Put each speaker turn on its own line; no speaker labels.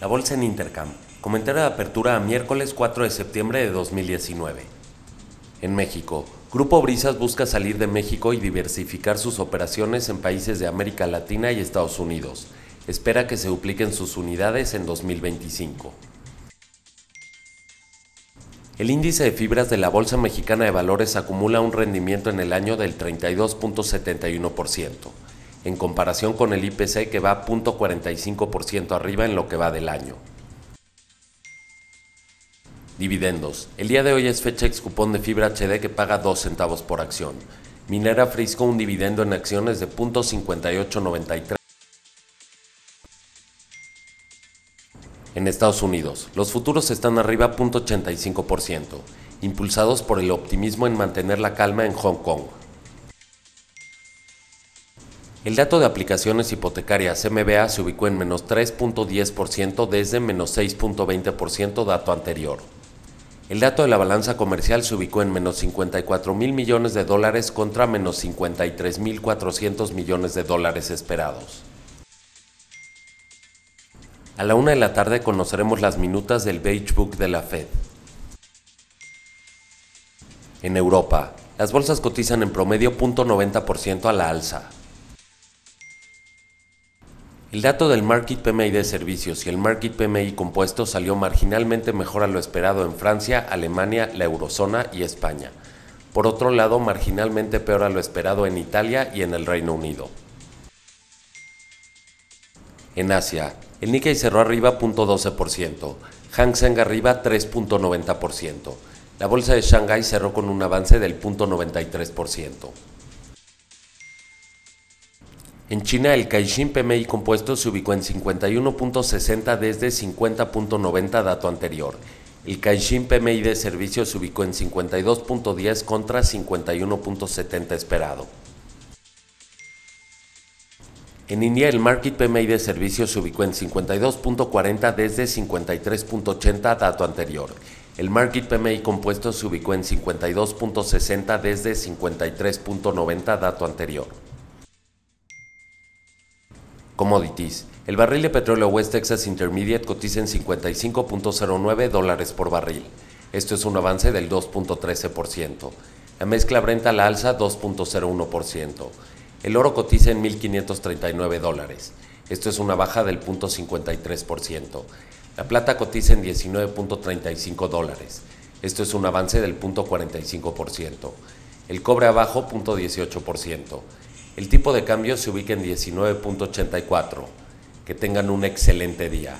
La bolsa en Intercam. Comentario de apertura a miércoles 4 de septiembre de 2019. En México, Grupo Brisas busca salir de México y diversificar sus operaciones en países de América Latina y Estados Unidos. Espera que se dupliquen sus unidades en 2025. El índice de fibras de la Bolsa Mexicana de Valores acumula un rendimiento en el año del 32.71%, en comparación con el IPC que va 0.45% arriba en lo que va del año. Dividendos. El día de hoy es fecha ex cupón de fibra HD que paga 2 centavos por acción. Minera Frisco un dividendo en acciones de 0.5893 En Estados Unidos, los futuros están arriba 0.85%, impulsados por el optimismo en mantener la calma en Hong Kong. El dato de aplicaciones hipotecarias MBA se ubicó en menos 3.10% desde menos 6.20% dato anterior. El dato de la balanza comercial se ubicó en menos 54 mil millones de dólares contra menos 53 mil 400 millones de dólares esperados. A la una de la tarde conoceremos las minutas del Beige Book de la Fed. En Europa, las bolsas cotizan en promedio 0.90% a la alza. El dato del Market PMI de servicios y el Market PMI compuesto salió marginalmente mejor a lo esperado en Francia, Alemania, la eurozona y España. Por otro lado, marginalmente peor a lo esperado en Italia y en el Reino Unido. En Asia, el Nikkei cerró arriba 0.12%, Hang Seng arriba 3.90%. La bolsa de Shanghai cerró con un avance del 0.93%. En China, el Caixin PMI compuesto se ubicó en 51.60 desde 50.90 dato anterior. El Caixin PMI de servicios se ubicó en 52.10 contra 51.70 esperado. En India, el Market PMI de servicios se ubicó en 52.40 desde 53.80 dato anterior. El Market PMI compuesto se ubicó en 52.60 desde 53.90 dato anterior. Commodities. El barril de petróleo West Texas Intermediate cotiza en 55.09 dólares por barril. Esto es un avance del 2.13%. La mezcla Brent a la alza 2.01%. El oro cotiza en 1.539 dólares. Esto es una baja del 0.53%. La plata cotiza en 19.35 dólares. Esto es un avance del 0.45%. El cobre abajo 0.18%. El tipo de cambio se ubica en 19.84. Que tengan un excelente día.